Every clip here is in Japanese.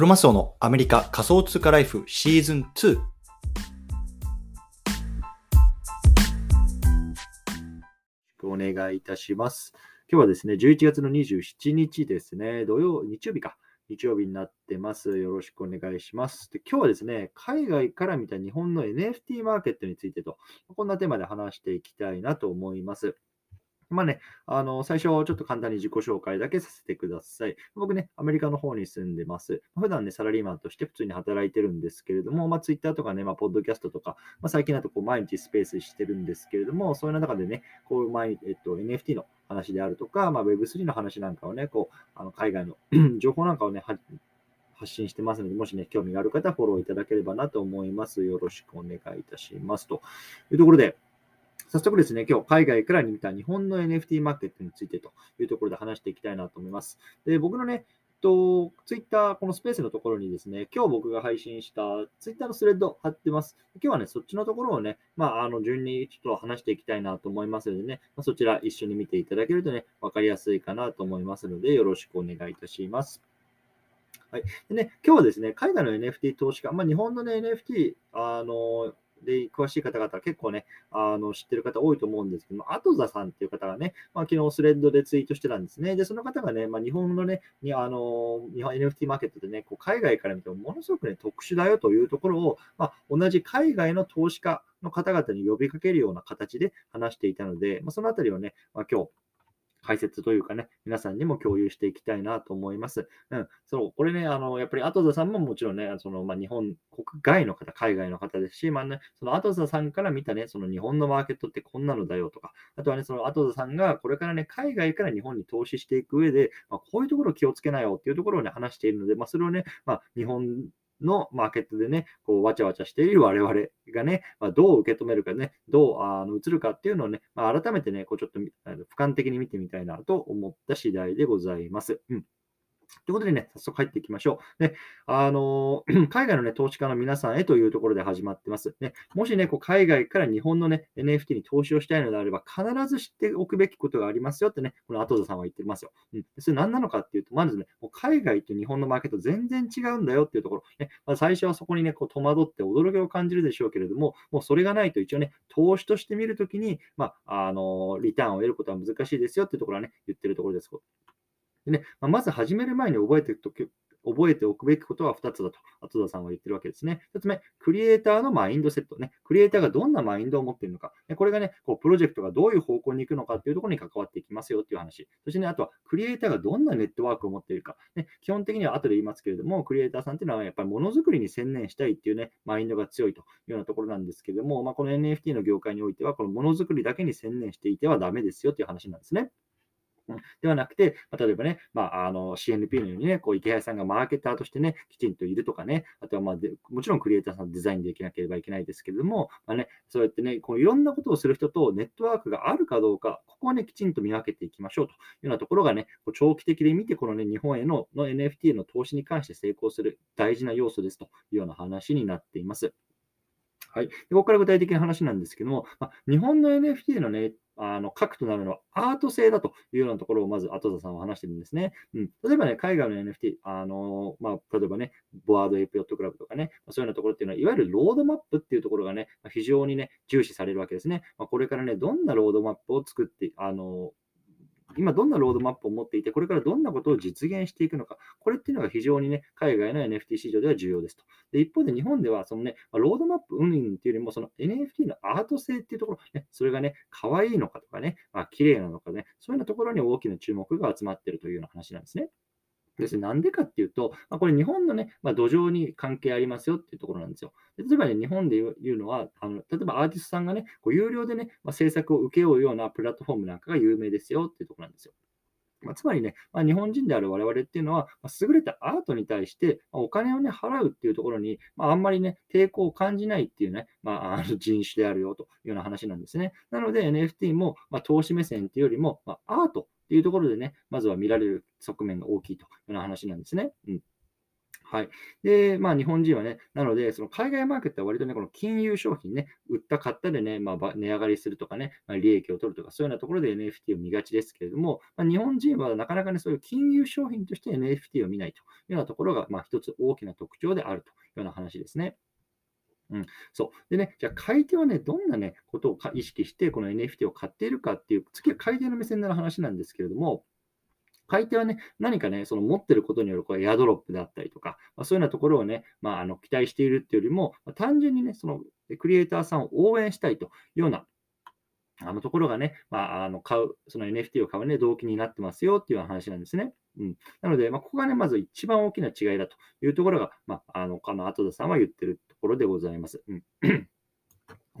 クロマスオのアメリカ仮想通貨ライフシーズン2。お願いいたします。今日はですね、11月の27日ですね、土曜、日曜日か。日曜日になってます。よろしくお願いします。で今日はですね、海外から見た日本の NFT マーケットについてと、こんなテーマで話していきたいなと思います。まあね、あの、最初、ちょっと簡単に自己紹介だけさせてください。僕ね、アメリカの方に住んでます。普段ね、サラリーマンとして普通に働いてるんですけれども、まあ、Twitter とかね、まあ、ポッドキャストとか、まあ、最近だとこう毎日スペースしてるんですけれども、そういう中でね、こう、毎えっと、NFT の話であるとか、まあ、Web3 の話なんかをね、こう、あの海外の 情報なんかをね、発信してますので、もしね、興味がある方フォローいただければなと思います。よろしくお願いいたします。というところで、早速ですね、今日海外から見た日本の NFT マーケットについてというところで話していきたいなと思います。で僕のね、と、ツイッター、このスペースのところにですね、今日僕が配信したツイッターのスレッド貼ってます。今日はね、そっちのところをね、まあ、あの、順にちょっと話していきたいなと思いますのでね、ま、そちら一緒に見ていただけるとね、わかりやすいかなと思いますので、よろしくお願いいたします。はい。でね、今日はですね、海外の NFT 投資家、まあ、日本のね、NFT、あの、で、詳しい方々、結構ね、あの、知ってる方多いと思うんですけども、アトザさんっていう方がね、まあ、昨日スレッドでツイートしてたんですね。で、その方がね、まあ、日本のね、にあの、日本 NFT マーケットでね、こう海外から見てもものすごくね、特殊だよというところを、まあ、同じ海外の投資家の方々に呼びかけるような形で話していたので、まあ、そのあたりをね、まあ、今日、解説というかね、皆さんにも共有していきたいなと思います。うん、そう、これね、あの、やっぱりアトザさんももちろんね、その、まあ、日本国外の方、海外の方ですし、まあね、そのアトザさんから見たね、その日本のマーケットってこんなのだよとか、あとはね、そのアトザさんがこれからね、海外から日本に投資していく上で、まあ、こういうところを気をつけなよっていうところをね、話しているので、まあ、それをね、まあ、日本のマーケットでね、こう、わちゃわちゃしている我々がね、まあ、どう受け止めるかね、どうあの映るかっていうのをね、まあ、改めてね、こう、ちょっと俯瞰的に見てみたいなと思った次第でございます。うんということでね、早速入っていきましょう。で、あの 海外のね、投資家の皆さんへというところで始まってます。ね、もしね、こう海外から日本のね、NFT に投資をしたいのであれば、必ず知っておくべきことがありますよってね、この後田さんは言ってますよ。うん。それ何なのかっていうと、まずね、もう海外と日本のマーケット全然違うんだよっていうところ。ね、ま、最初はそこにね、こう戸惑って驚きを感じるでしょうけれども、もうそれがないと一応ね、投資として見るときに、まあ、あのリターンを得ることは難しいですよっていうところはね、言ってるところです。でね、まあ、まず始める前に覚えておく覚えておくべきことは2つだと、後田さんは言ってるわけですね。1つ目、クリエイターのマインドセットね。クリエイターがどんなマインドを持っているのか。これがね、こうプロジェクトがどういう方向に行くのかっていうところに関わっていきますよっていう話。そしてね、あとは、クリエイターがどんなネットワークを持っているか。ね、基本的には後で言いますけれども、クリエイターさんっていうのはやっぱりものづくりに専念したいっていうね、マインドが強いというようなところなんですけれども、まあ、この NFT の業界においては、このものづくりだけに専念していてはダメですよっていう話なんですね。うんではなくて、まあ、例えばね、まあ、あの CNP のようにね、こう池谷さんがマーケターとしてね、きちんといるとかね、あとはまあもちろんクリエイターさんデザインできなければいけないですけれども、まあね、そうやってね、こういろんなことをする人とネットワークがあるかどうか、ここはね、きちんと見分けていきましょうというようなところがね、こう長期的で見て、このね、日本へのの NFT への投資に関して成功する大事な要素ですというような話になっています。はい。ここから具体的な話なんですけども、まあ、日本の NFT のね、あの核となるのはアート性だというようなところをまず後田さんは話してるんですね。うん、例えばね、海外の NFT、あのまあ、例えばね、 Bored Ape Yacht Club とかね、そういうようなところっていうのは、いわゆるロードマップっていうところがね、非常にね、重視されるわけですね。まあ、これからね、どんなロードマップを作って、あの今どんなロードマップを持っていて、これからどんなことを実現していくのか、これっていうのが非常にね、海外の NFT 市場では重要ですと。で一方で日本では、そのね、ロードマップ運営っていうよりも、その NFT のアート性っていうところ、ね、それがね、可愛いのかとかね、まあ、綺麗なのかね、そういうようなところに大きな注目が集まっているというような話なんですね。ですなんでかっていうと、まあ、これ日本のね、まあ、土壌に関係ありますよっていうところなんですよ。例えばね、日本で言うのは、あの例えばアーティストさんがね、こう有料でね、まあ、制作を請け負うようなプラットフォームなんかが有名ですよっていうところなんですよ。まあ、つまりね、まあ、日本人である我々っていうのは、まあ、優れたアートに対して、ま、お金をね、払うっていうところに、まあ、んまりね、抵抗を感じないっていうね、まあ、あの人種であるよというような話なんですね。なので NFT も、ま、投資目線っていうよりも、ま、アートっていうところでね、まずは見られる側面が大きいというような話なんですね。うんはい。で、まあ、日本人はね、なので、その海外マーケットは割とね、この金融商品ね、売った買ったでね、まあ、値上がりするとかね、まあ、利益を取るとか、そういうようなところで NFT を見がちですけれども、まあ、日本人はなかなかね、そういう金融商品として NFT を見ないというようなところが、まあ、一つ大きな特徴であるというような話ですね。うん、そう。でね、じゃあ買い手はね、どんなね、ことを意識して、この NFT を買っているかっていう、次は買い手の目線になる話なんですけれども、買い手はね、何かね、その持ってることによるこれエアドロップであったりとか、まあ、そういうようなところをね、まあ、あの期待しているっていうよりも、まあ、単純にね、そのクリエイターさんを応援したいというようなあのところがね、まあ、あの買う、その NFT を買うね、動機になってますよっていう話なんですね。うん、なので、まあ、ここがね、まず一番大きな違いだというところが、まあ、あの、あの、後田さんは言ってるころでございます。うん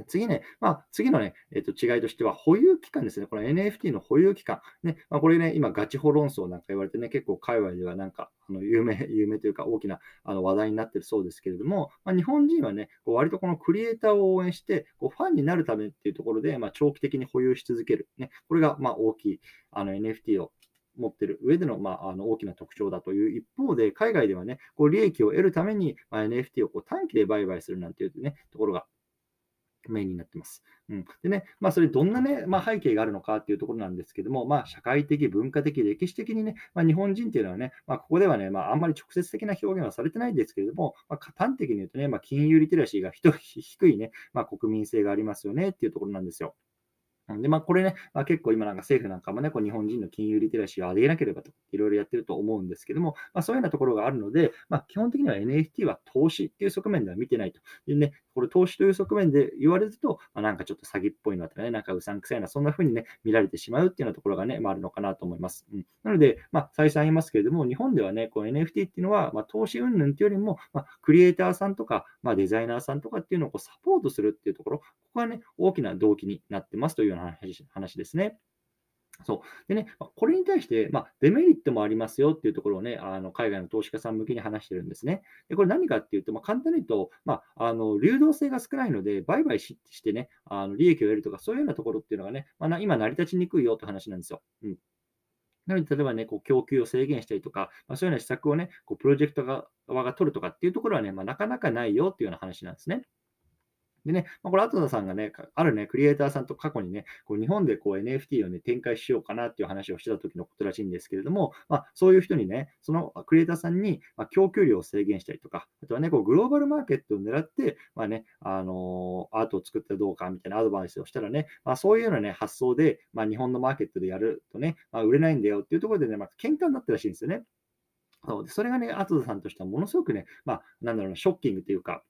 次ね、まあ、次のね、えっ、と、違いとしては、保有期間ですね。この NFT の保有期間。ね、まあ、これね、今、ガチホ論争なんか言われてね、結構界隈ではなんか、あの有名、有名というか大きなあの話題になってるそうですけれども、まあ、日本人はね、こう割とこのクリエイターを応援して、こうファンになるためっていうところで、まあ、長期的に保有し続ける。ね、これがまあ大きいあの NFT を持ってる上での,、まあ、あの大きな特徴だという一方で、海外ではね、こう利益を得るために、ま、NFT をこう短期で売買するなんていう、ね、ところがメインになってます。うん、でね、まあ、それどんなね、まあ、背景があるのかっていうところなんですけども、まあ、社会的、文化的、歴史的にね、まあ、日本人っていうのはね、ま、ここではね、まあ、あんまり直接的な表現はされてないんですけれども、ま、端的に言うとね、ま、金融リテラシーが低いね、ま、国民性がありますよねっていうところなんですよ。で、まあ、これね、まあ、結構今なんか政府なんかもね、こう日本人の金融リテラシーを上げなければと。いろいろやってると思うんですけども、まあ、そういうようなところがあるので、まあ、基本的には NFT は投資っていう側面では見てないというね、これ投資という側面で言われると、まあ、なんかちょっと詐欺っぽいのとかね、なんかうさんくさいな、そんな風にね、見られてしまうっていうようなところがね、まあ、あるのかなと思います。うん、なので、まあ、再三言いますけれども、日本ではね、こう NFT っていうのは、まあ、投資云々っていうよりも、まあ、クリエイターさんとか、まあ、デザイナーさんとかっていうのをこうサポートするっていうところ、ここがね、大きな動機になってますというような話ですね。そう。でね、これに対して、まあ、デメリットもありますよっていうところをね、あの海外の投資家さん向けに話してるんですね。で、これ何かっていうと、まあ、簡単に言うと、まあ、あの流動性が少ないので、売買してね、あの利益を得るとか、そういうようなところっていうのがね、まあ、今成り立ちにくいよって話なんですよ。うん。なので、例えばね、こう供給を制限したりとか、まあ、そういうような施策をね、こうプロジェクト側が取るとかっていうところはね、まあ、なかなかないよっていうような話なんですね。でね、まあ、これ、後田さんがね、あるね、クリエイターさんと過去にね、こう日本でこう NFT をね、展開しようかなっていう話をしてた時のことらしいんですけれども、まあ、そういう人にね、そのクリエイターさんに、ま供給量を制限したりとか、あとはね、こうグローバルマーケットを狙って、まあね、あのー、アートを作ったどうかみたいなアドバイスをしたらね、まあ、そういうようなね、発想で、まあ、日本のマーケットでやるとね、まあ、売れないんだよっていうところでね、まあ、喧嘩になったらしいんですよね。そうでそれがね、後田さんとしてはものすごくね、まあ、なんだろうな、ショッキングというか、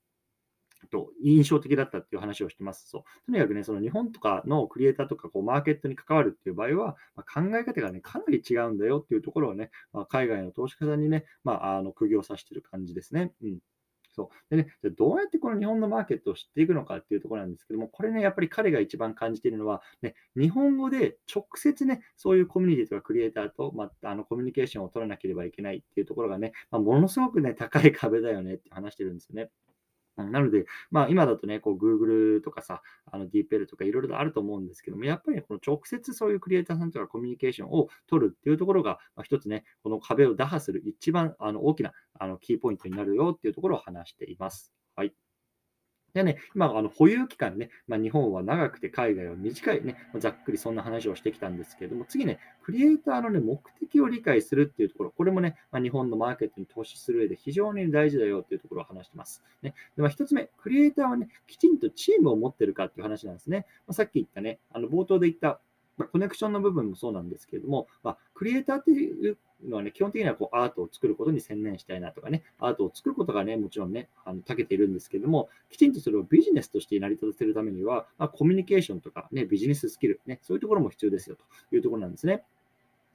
と印象的だったっていう話をしてます。そうとにかくね、その日本とかのクリエイターとかこうマーケットに関わるっていう場合は、まあ、考え方がね、かなり違うんだよっていうところをね、まあ、海外の投資家さんにね、まあ、あの釘を刺してる感じですね。うんそうでね、じゃどうやってこの日本のマーケットを知っていくのかっていうところなんですけども、これね、やっぱり彼が一番感じているのは、ね、日本語で直接ね、そういうコミュニティとかクリエイターと、まあ、あのコミュニケーションを取らなければいけないっていうところがね、まあ、ものすごくね、高い壁だよねって話してるんですよね。なので、まあ、今だとね、こう Google とかさ、DeepL とかいろいろあると思うんですけども、やっぱりこの直接そういうクリエイターさんとかコミュニケーションを取るっていうところが、一つね、この壁を打破する一番あの大きなあのキーポイントになるよっていうところを話しています。はい。でね、今、あの保有期間ね、まあ、日本は長くて海外は短いね、ざっくりそんな話をしてきたんですけれども、次ね、クリエイターの、ね、目的を理解するっていうところ、これもね、まあ、日本のマーケットに投資する上で非常に大事だよっていうところを話してます。ね、でまあ、1つ目、クリエイターはね、きちんとチームを持ってるかっていう話なんですね。ま、さっき言ったね、あの冒頭で言ったま、コネクションの部分もそうなんですけれども、まあ、クリエイターっていうのはね、基本的にはこうアートを作ることに専念したいなとかね、アートを作ることがね、もちろんね、あの長けているんですけれども、きちんとそれをビジネスとして成り立たせるためには、まあ、コミュニケーションとか、ね、ビジネススキル、ね、そういうところも必要ですよというところなんですね。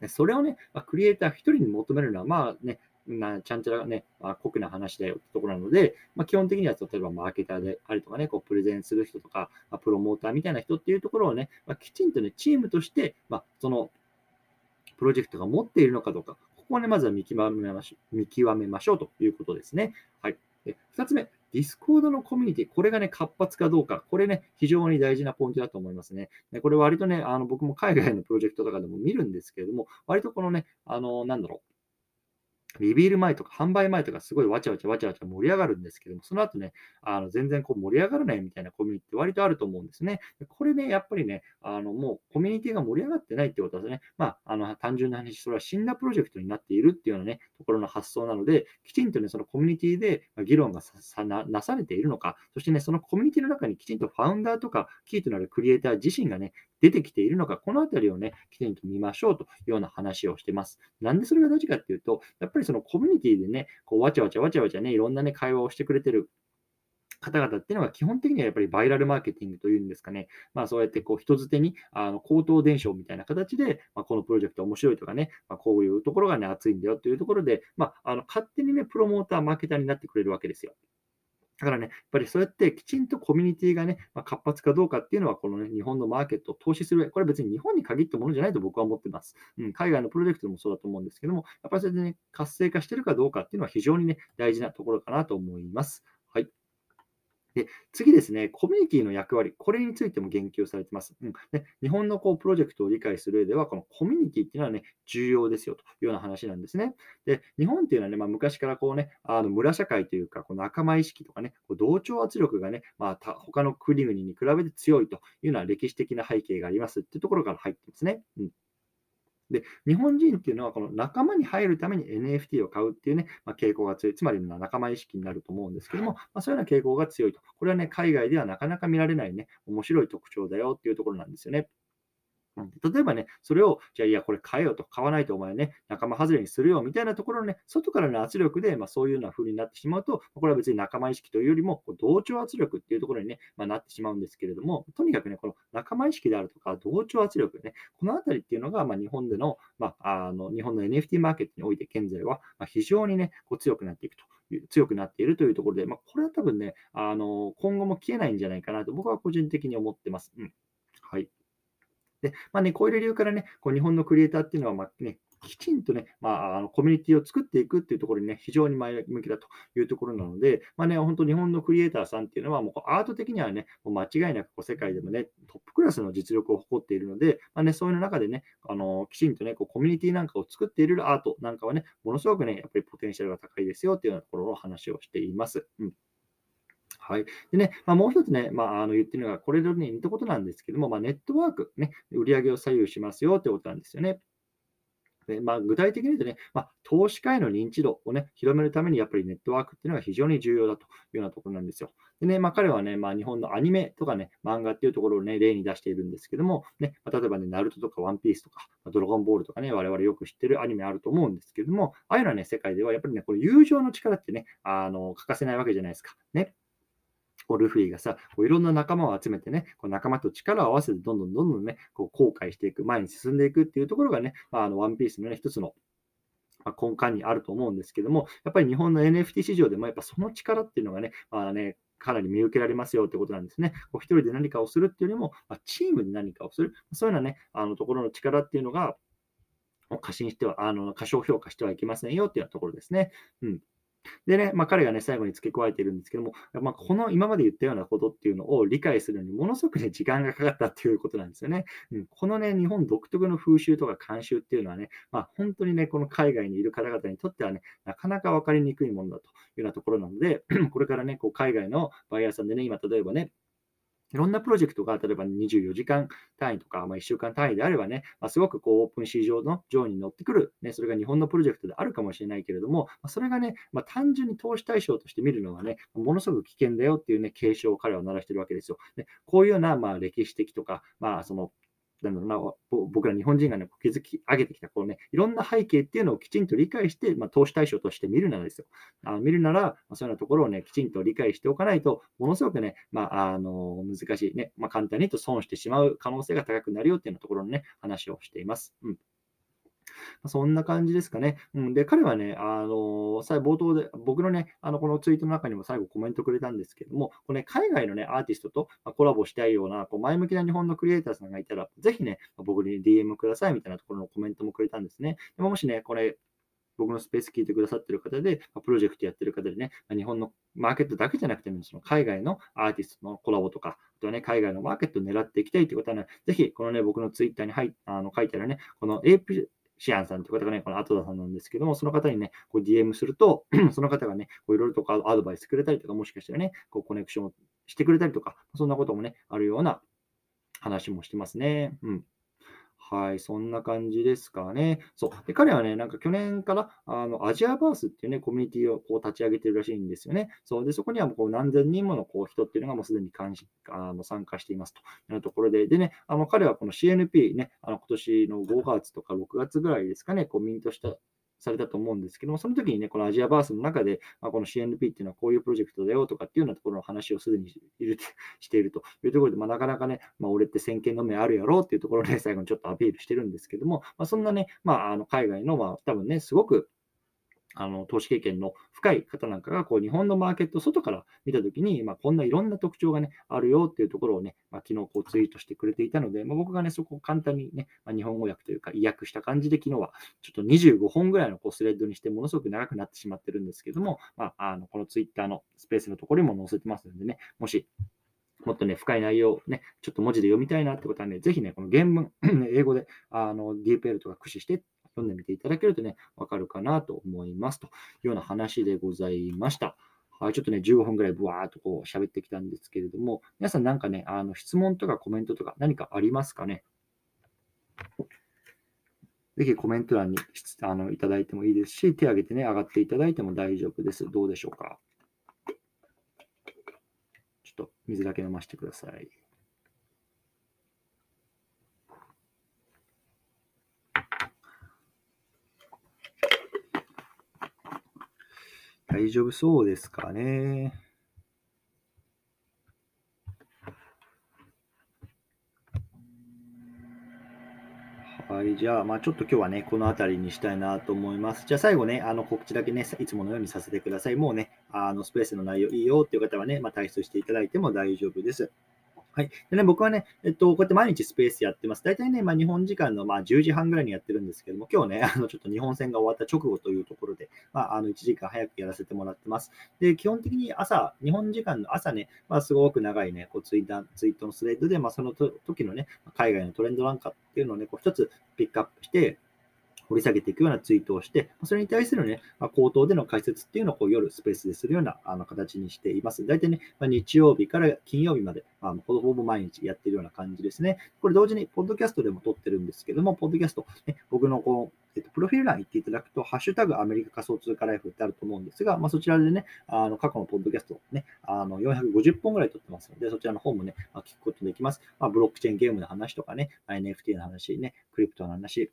それをね、まあ、クリエイター一人に求めるのは、まあね、まあ、ちゃんちゃらね、まあ、酷な話だよってところなので、まあ、基本的には例えばマーケターであるとかね、こうプレゼンする人とか、まあ、プロモーターみたいな人っていうところをね、まあ、きちんとね、チームとして、まあ、そのプロジェクトが持っているのかどうか、ここをね、まずは見極めましょう見極めましょうということですね。はい。で2つ目、 Discord のコミュニティ、これがね、活発かどうか、これね、非常に大事なポイントだと思いますね。これ割とね、あの僕も海外のプロジェクトとかでも見るんですけれども、割とこのね、あの、なんだろう、リビール前とか販売前とかすごいわちゃわちゃわちゃわちゃ盛り上がるんですけども、その後ね、あの全然こう盛り上がらないみたいなコミュニティって割とあると思うんですね。これね、やっぱりね、あのもうコミュニティが盛り上がってないってことはね、まあ、あの単純な話、それは死んだプロジェクトになっているっていうようなね、ところの発想なので、きちんとね、そのコミュニティで議論がなされているのか、そしてね、そのコミュニティの中にきちんとファウンダーとかキーとなるクリエイター自身がね、出てきているのか、このあたりをね、きちんと見ましょうというような話をしてます。なんでそれが大事かっていうと、やっぱりそのコミュニティでね、こうわちゃわちゃわちゃわちゃね、いろんなね、会話をしてくれてる方々っていうのは基本的にはやっぱりバイラルマーケティングというんですかね、まあそうやってこう人づてにあの口頭伝承みたいな形で、まあ、このプロジェクト面白いとかね、まあ、こういうところがね、熱いんだよというところで、まあ、あの勝手にね、プロモーター、マーケターになってくれるわけですよ。だからね、やっぱりそうやってきちんとコミュニティがね、まあ、活発かどうかっていうのは、このね、日本のマーケットを投資する、これは別に日本に限ったものじゃないと僕は思ってます。うん、海外のプロジェクトもそうだと思うんですけども、やっぱりそれでね、活性化してるかどうかっていうのは非常にね、大事なところかなと思います。はい。で、次ですね、コミュニティの役割、これについても言及されています。うん、で日本のこうプロジェクトを理解する上では、このコミュニティっていうのはね、重要ですよというような話なんですね。で、日本っていうのはね、まあ、昔からこうね、あの村社会というか、この仲間意識とかね、こう同調圧力がね、まあ、他の国々に比べて強いというような歴史的な背景がありますっていうところから入ってますね。うんで、日本人っていうのは、この仲間に入るために NFT を買うっていうね、まあ、傾向が強い。つまり仲間意識になると思うんですけども、まあ、そういうような傾向が強いと。これはね、海外ではなかなか見られないね、面白い特徴だよっていうところなんですよね。例えばね、それを、じゃあ、いや、これ買えよと、買わないとお前ね、仲間外れにするよみたいなところのね、外からの圧力で、まあ、そういうような風になってしまうと、これは別に仲間意識というよりも、同調圧力っていうところにね、まあ、なってしまうんですけれども、とにかくね、この仲間意識であるとか、同調圧力ね、このあたりっていうのが、まあ、日本での、まあ、あの日本の NFT マーケットにおいて現在は、ま非常にね、こう強くなっていくと。強くなっているというところで、ま、これは多分ね、あの今後も消えないんじゃないかなと僕は個人的に思ってます。うん。はい。で、まあね、こういう理由からね、こう日本のクリエイターっていうのは、まあね、きちんとね、まあ、あのコミュニティを作っていくっていうところにね、非常に前向きだというところなので、まあね、本当日本のクリエイターさんっていうのは、もうアート的にはね、もう間違いなくこう世界でもね、トップクラスの実力を誇っているので、まあね、そういう中でね、あのきちんとね、こうコミュニティなんかを作っているアートなんかはね、ものすごくね、やっぱりポテンシャルが高いですよっていうようなところの話をしています。うんはい。でね、まあ、もう一つね、まあ、あの言ってるのが、これとね、似たことなんですけども、まあ、ネットワーク、ね、売り上げを左右しますよってことなんですよね。でまあ、具体的に言うとね、まあ、投資家への認知度をね、広めるためにやっぱりネットワークっていうのが非常に重要だというようなところなんですよ。でね、まあ、彼はね、まあ、日本のアニメとかね、漫画っていうところをね、例に出しているんですけども、ね、まあ、例えばね、ナルトとかワンピースとか、ドラゴンボールとかね、我々よく知ってるアニメあると思うんですけども、ああいうのはね、世界ではやっぱりね、これ友情の力ってね、あの、欠かせないわけじゃないですか。ね。こうルフィがさ、こういろんな仲間を集めてね、こう仲間と力を合わせてどんどんどんどんね、こう後悔していく、前に進んでいくっていうところがね、まあ、あのワンピースのね、一つの根幹にあると思うんですけども、やっぱり日本の NFT 市場でもやっぱその力っていうのがね、まあね、かなり見受けられますよってことなんですね。こう一人で何かをするっていうよりも、まあ、チームで何かをする、そういうようなね、あのところの力っていうのが、過信しては、あの過小評価してはいけませんよっていうところですね。うん。でね、まあ、彼がね、最後に付け加えているんですけども、まあ、この今まで言ったようなことっていうのを理解するのにものすごくね、時間がかかったっていうことなんですよね。うん、このね、日本独特の風習とか慣習っていうのはね、まあ、本当にね、この海外にいる方々にとってはね、なかなか分かりにくいものだというようなところなので、これからね、こう海外のバイヤーさんでね、今例えばね、いろんなプロジェクトが、例えば24時間単位とか、まあ、1週間単位であればね、まあ、すごくこうオープン市場の上に乗ってくる、ね、それが日本のプロジェクトであるかもしれないけれども、まあ、それがね、ま、単純に投資対象として見るのはね、ものすごく危険だよっていうね、警鐘を彼は鳴らしてるわけですよ。でこういうような、まあ、歴史的とか、まあ、そのなんだろうな、僕ら日本人がね、築き上げてきた、こうね、いろんな背景っていうのをきちんと理解して、まあ、投資対象として見るならですよ。あ見るなら、まあ、そういうようなところをね、きちんと理解しておかないと、ものすごくね、まあ、あの、難しいね、まあ、簡単に言うと損してしまう可能性が高くなるよっていうようなところのね、話をしています。うんそんな感じですかね。うん、で、彼はね、あの最冒頭で、僕のね、あのこのツイートの中にも最後コメントくれたんですけども、これ、ね、海外のね、アーティストとコラボしたいような、こう前向きな日本のクリエイターさんがいたら、ぜひね、僕に DM くださいみたいなところのコメントもくれたんですね。でももしね、これ、僕のスペース聞いてくださってる方で、プロジェクトやってる方でね、日本のマーケットだけじゃなくても、その海外のアーティストのコラボとか、あとはね、海外のマーケットを狙っていきたいという方はね、ぜひ、このね、僕のツイッターに入あの書いてあるね、この AP シアンさんという方がね、この後田さんなんですけども、その方にね、こう DM すると、その方がね、いろいろとかアドバイスくれたりとか、もしかしたらね、こうコネクションをしてくれたりとか、そんなこともね、あるような話もしてますね。うん。はい、そんな感じですかね。そう。で、彼はね、なんか去年からあのアジアバースっていうね、コミュニティをこう立ち上げてるらしいんですよね。そう。で、そこにはもうこう何千人ものこう人っていうのがもうすでに関心あの参加していますというところで、でね、あの彼はこの CNP ね、あの今年の5月とか6月ぐらいですかね、こうミントしたされたと思うんですけども、その時にね、このアジアバースの中で、まあ、この CNP っていうのはこういうプロジェクトだよとかっていうようなところの話をすでにいる しているというところで、まあ、なかなかね、まあ、俺って先見の目あるやろうっていうところで、最後にちょっとアピールしてるんですけども、まあ、そんなね、まあ、あの海外の、まあ、多分ね、すごくあの投資経験の深い方なんかがこう日本のマーケット外から見たときに、まあ、こんないろんな特徴が、ね、あるよっていうところをね、まあ、昨日こうツイートしてくれていたので、まあ、僕がね、そこを簡単にね、まあ、日本語訳というか、意訳した感じで昨日はちょっと25本ぐらいのこうスレッドにしてものすごく長くなってしまってるんですけども、まあ、あのこのツイッターのスペースのところにも載せてますのでね、もしもっとね、深い内容をね、ちょっと文字で読みたいなってことはね、ぜひね、この原文、英語であの DPL とか駆使して読んでみていただけるとね、わかるかなと思いますというような話でございました。はい、ちょっとね、15分ぐらいブワーっとこう喋ってきたんですけれども、皆さんなんかね、あの質問とかコメントとか何かありますかね？ぜひコメント欄にあのいただいてもいいですし、手を挙げてね、上がっていただいても大丈夫です。どうでしょうか？ちょっと水だけ飲ませてください。大丈夫そうですかね。はい、じゃあ、まあ、ちょっと今日はね、この辺りにしたいなと思います。じゃあ最後ね、あの告知だけね、いつものようにさせてください。もうね、あのスペースの内容いいよっていう方はね、まあ、退出していただいても大丈夫です。はい。でね、僕はね、えっと、こうやって毎日スペースやってます。大体ね、まあ、日本時間のまあ10時半ぐらいにやってるんですけども、今日ね、あのちょっと日本戦が終わった直後というところで、まあ、あの1時間早くやらせてもらってます。で、基本的に朝、日本時間の朝ね、まあ、すごく長いね、こうツイッターツイートのスレッドで、まあ、その時のね、海外のトレンドなんかっていうのをね、こう一つピックアップして、掘り下げていくようなツイートをして、それに対するね、まあ、口頭での解説っていうのをこう夜スペースでするようなあの形にしています。大体ね、まあ、日曜日から金曜日まで、まあ、ほぼほぼ毎日やってるような感じですね。これ同時に、ポッドキャストでも撮ってるんですけども、ポッドキャスト、ね、僕のこう、えっと、プロフィール欄行っていただくと、ハッシュタグアメリカ仮想通貨ライフってあると思うんですが、まあ、そちらでね、あの過去のポッドキャストね、あの450本ぐらい撮ってますので、そちらの方もね、まあ、聞くことできます。まあ、ブロックチェーンゲームの話とかね、NFT の話ね、クリプトの話、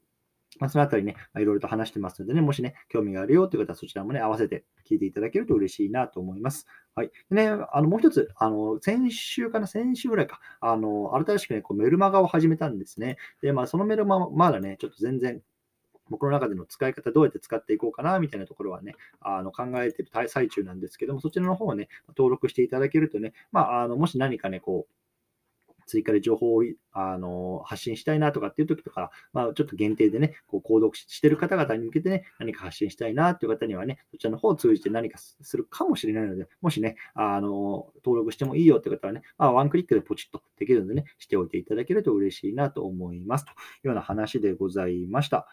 まあ、そのあたりね、いろいろと話してますのでね、もしね、興味があるよという方はそちらもね、合わせて聞いていただけると嬉しいなと思います。はい。でね、あの、もう一つ、あの、先週かな、先週ぐらいか、あの、新しくね、こうメルマガを始めたんですね。で、まあ、そのメルマまだね、ちょっと全然僕の中での使い方どうやって使っていこうかなみたいなところはね、あの考えてる最中なんですけども、そちらの方をね、登録していただけるとね、まあ、あのもし何かね、こう、追加で情報をあの発信したいなとかっていう時とか、まあ、ちょっと限定でね、こう購読してる方々に向けてね、何か発信したいなという方にはね、そちらの方を通じて何かするかもしれないので、もしね、あの登録してもいいよという方はね、まあ、ワンクリックでポチッとできるのでね、しておいていただけると嬉しいなと思いますというような話でございました。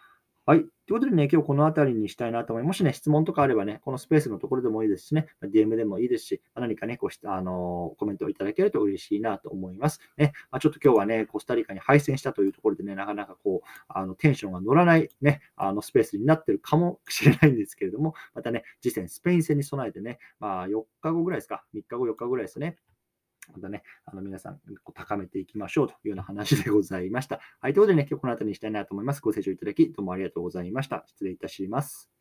はい。ということでね、今日この辺りにしたいなと思います。もしね、質問とかあればね、このスペースのところでもいいですしね、DM でもいいですし、何かね、こうしあのコメントをいただけると嬉しいなと思います。ね、まあ、ちょっと今日はね、コスタリカに敗戦したというところでね、なかなかこう、あのテンションが乗らないね、あのスペースになってるかもしれないんですけれども、またね、次戦、スペイン戦に備えてね、まあ4日後ぐらいですか、3日後、4日ぐらいですね、またね、あの皆さん高めていきましょうというような話でございました。はい、ということでね、今日この辺りにしたいなと思います。ご清聴いただき、どうもありがとうございました。失礼いたします。